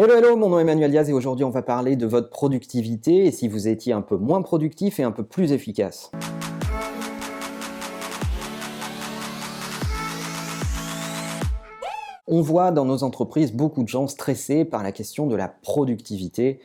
Hello, hello, mon nom est Emmanuel Diaz et aujourd'hui on va parler de votre productivité et si vous étiez un peu moins productif et un peu plus efficace. On voit dans nos entreprises beaucoup de gens stressés par la question de la productivité,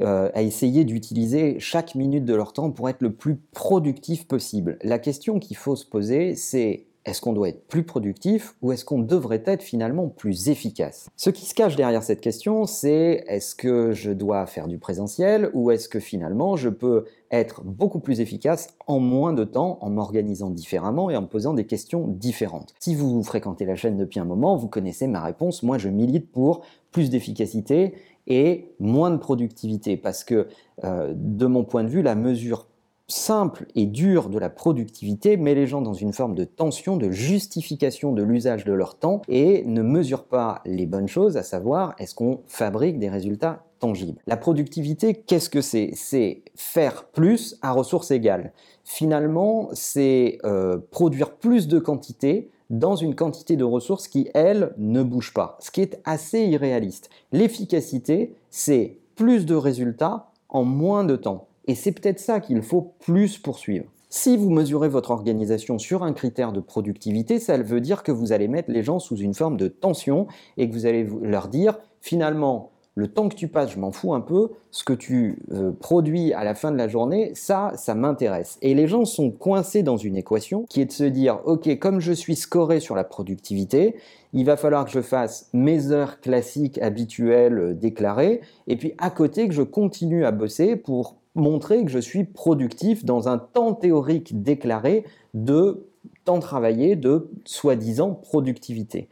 euh, à essayer d'utiliser chaque minute de leur temps pour être le plus productif possible. La question qu'il faut se poser, c'est est-ce qu'on doit être plus productif ou est-ce qu'on devrait être finalement plus efficace? Ce qui se cache derrière cette question, c'est est-ce que je dois faire du présentiel ou est-ce que finalement je peux être beaucoup plus efficace en moins de temps en m'organisant différemment et en posant des questions différentes? Si vous fréquentez la chaîne depuis un moment, vous connaissez ma réponse. Moi, je milite pour plus d'efficacité et moins de productivité parce que euh, de mon point de vue, la mesure simple et dur de la productivité met les gens dans une forme de tension, de justification de l'usage de leur temps et ne mesure pas les bonnes choses, à savoir est-ce qu'on fabrique des résultats tangibles? La productivité, qu'est-ce que c'est? C'est faire plus à ressources égales. Finalement, c'est euh, produire plus de quantité dans une quantité de ressources qui, elle, ne bouge pas, ce qui est assez irréaliste. L'efficacité, c'est plus de résultats en moins de temps. Et c'est peut-être ça qu'il faut plus poursuivre. Si vous mesurez votre organisation sur un critère de productivité, ça veut dire que vous allez mettre les gens sous une forme de tension et que vous allez leur dire finalement le temps que tu passes, je m'en fous un peu, ce que tu euh, produis à la fin de la journée, ça, ça m'intéresse. Et les gens sont coincés dans une équation qui est de se dire, ok, comme je suis scoré sur la productivité, il va falloir que je fasse mes heures classiques, habituelles, euh, déclarées, et puis à côté que je continue à bosser pour montrer que je suis productif dans un temps théorique déclaré de temps travaillé, de soi-disant productivité.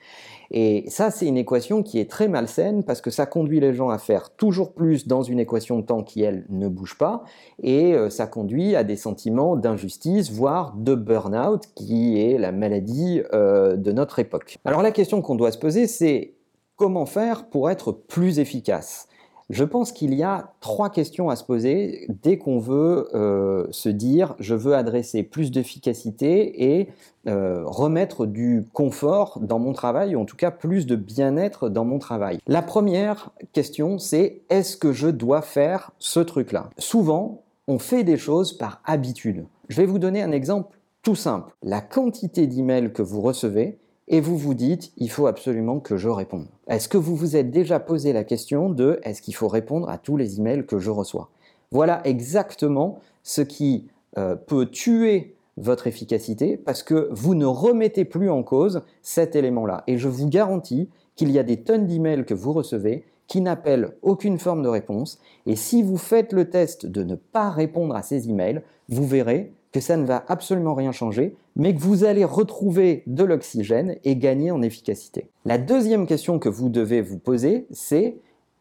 Et ça, c'est une équation qui est très malsaine parce que ça conduit les gens à faire toujours plus dans une équation de temps qui, elle, ne bouge pas. Et euh, ça conduit à des sentiments d'injustice, voire de burn-out, qui est la maladie euh, de notre époque. Alors la question qu'on doit se poser, c'est comment faire pour être plus efficace? Je pense qu'il y a trois questions à se poser dès qu'on veut euh, se dire je veux adresser plus d'efficacité et euh, remettre du confort dans mon travail, ou en tout cas plus de bien-être dans mon travail. La première question, c'est est-ce que je dois faire ce truc-là? Souvent, on fait des choses par habitude. Je vais vous donner un exemple tout simple. La quantité d'emails que vous recevez, et vous vous dites, il faut absolument que je réponde. Est-ce que vous vous êtes déjà posé la question de est-ce qu'il faut répondre à tous les emails que je reçois? Voilà exactement ce qui euh, peut tuer votre efficacité parce que vous ne remettez plus en cause cet élément-là. Et je vous garantis qu'il y a des tonnes d'emails que vous recevez qui n'appellent aucune forme de réponse. Et si vous faites le test de ne pas répondre à ces emails, vous verrez que ça ne va absolument rien changer, mais que vous allez retrouver de l'oxygène et gagner en efficacité. La deuxième question que vous devez vous poser, c'est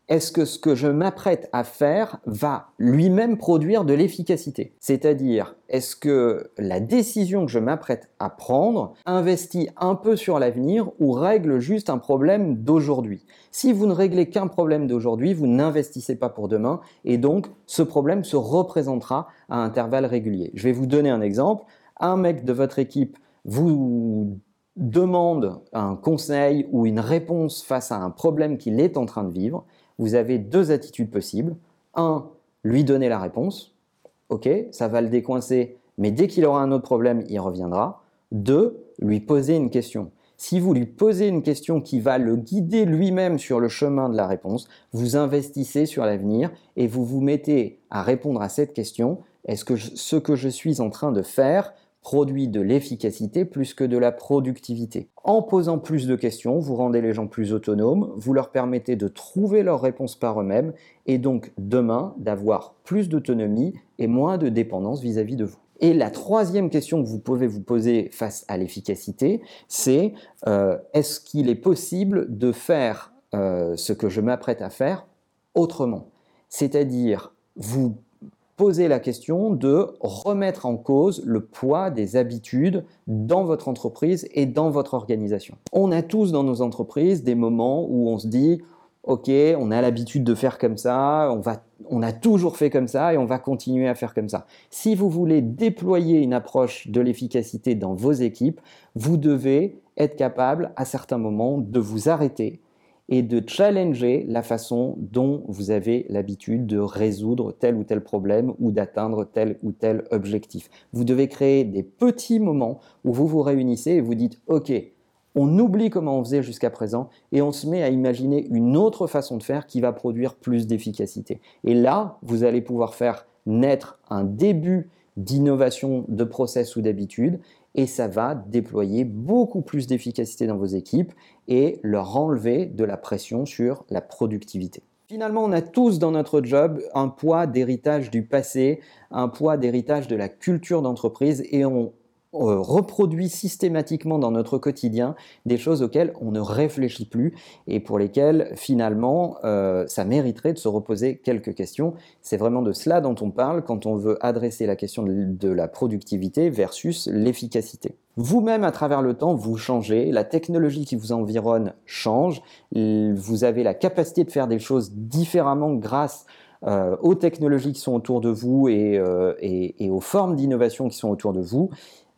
est-ce que ce que je m'apprête à faire va lui-même produire de l'efficacité? C'est-à-dire, est-ce que la décision que je m'apprête à prendre investit un peu sur l'avenir ou règle juste un problème d'aujourd'hui? Si vous ne réglez qu'un problème d'aujourd'hui, vous n'investissez pas pour demain et donc ce problème se représentera à intervalles réguliers. Je vais vous donner un exemple. Un mec de votre équipe vous demande un conseil ou une réponse face à un problème qu'il est en train de vivre vous avez deux attitudes possibles. Un, lui donner la réponse. Ok, ça va le décoincer, mais dès qu'il aura un autre problème, il reviendra. Deux, lui poser une question. Si vous lui posez une question qui va le guider lui-même sur le chemin de la réponse, vous investissez sur l'avenir et vous vous mettez à répondre à cette question. Est-ce que ce que je suis en train de faire produit de l'efficacité plus que de la productivité. En posant plus de questions, vous rendez les gens plus autonomes, vous leur permettez de trouver leurs réponses par eux-mêmes et donc demain d'avoir plus d'autonomie et moins de dépendance vis-à-vis de vous. Et la troisième question que vous pouvez vous poser face à l'efficacité, c'est euh, est-ce qu'il est possible de faire euh, ce que je m'apprête à faire autrement? C'est-à-dire, vous poser la question de remettre en cause le poids des habitudes dans votre entreprise et dans votre organisation. On a tous dans nos entreprises des moments où on se dit OK, on a l'habitude de faire comme ça, on, va, on a toujours fait comme ça et on va continuer à faire comme ça. Si vous voulez déployer une approche de l'efficacité dans vos équipes, vous devez être capable à certains moments de vous arrêter et de challenger la façon dont vous avez l'habitude de résoudre tel ou tel problème ou d'atteindre tel ou tel objectif. Vous devez créer des petits moments où vous vous réunissez et vous dites OK, on oublie comment on faisait jusqu'à présent et on se met à imaginer une autre façon de faire qui va produire plus d'efficacité. Et là, vous allez pouvoir faire naître un début d'innovation de process ou d'habitude et ça va déployer beaucoup plus d'efficacité dans vos équipes et leur enlever de la pression sur la productivité. Finalement, on a tous dans notre job un poids d'héritage du passé, un poids d'héritage de la culture d'entreprise et on reproduit systématiquement dans notre quotidien des choses auxquelles on ne réfléchit plus et pour lesquelles finalement euh, ça mériterait de se reposer quelques questions. C'est vraiment de cela dont on parle quand on veut adresser la question de la productivité versus l'efficacité. Vous-même, à travers le temps, vous changez, la technologie qui vous environne change, vous avez la capacité de faire des choses différemment grâce euh, aux technologies qui sont autour de vous et, et aux formes d'innovation qui sont autour de vous.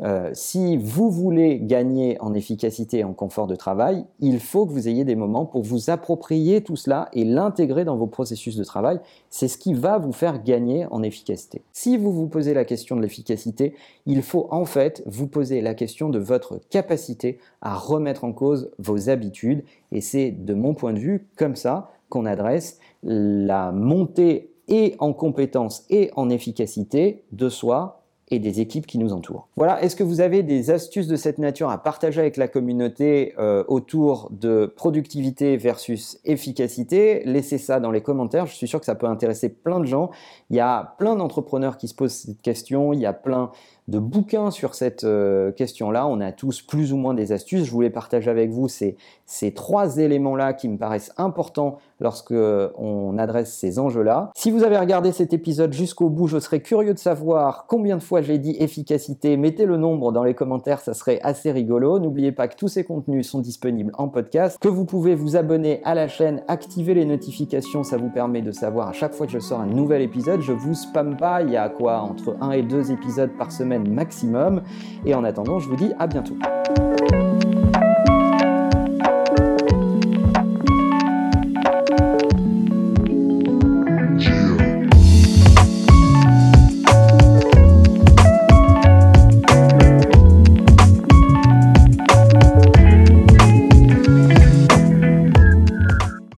Euh, si vous voulez gagner en efficacité et en confort de travail, il faut que vous ayez des moments pour vous approprier tout cela et l'intégrer dans vos processus de travail. C'est ce qui va vous faire gagner en efficacité. Si vous vous posez la question de l'efficacité, il faut en fait vous poser la question de votre capacité à remettre en cause vos habitudes. Et c'est de mon point de vue comme ça qu'on adresse la montée et en compétence et en efficacité de soi et des équipes qui nous entourent. Voilà, est-ce que vous avez des astuces de cette nature à partager avec la communauté euh, autour de productivité versus efficacité? Laissez ça dans les commentaires, je suis sûr que ça peut intéresser plein de gens. Il y a plein d'entrepreneurs qui se posent cette question, il y a plein de bouquins sur cette euh, question-là. On a tous plus ou moins des astuces. Je voulais partager avec vous ces, ces trois éléments-là qui me paraissent importants lorsque on adresse ces enjeux-là. Si vous avez regardé cet épisode jusqu'au bout, je serais curieux de savoir combien de fois j'ai dit efficacité. Mettez le nombre dans les commentaires, ça serait assez rigolo. N'oubliez pas que tous ces contenus sont disponibles en podcast, que vous pouvez vous abonner à la chaîne, activer les notifications, ça vous permet de savoir à chaque fois que je sors un nouvel épisode. Je vous spamme pas, il y a quoi? Entre un et deux épisodes par semaine maximum. Et en attendant, je vous dis à bientôt.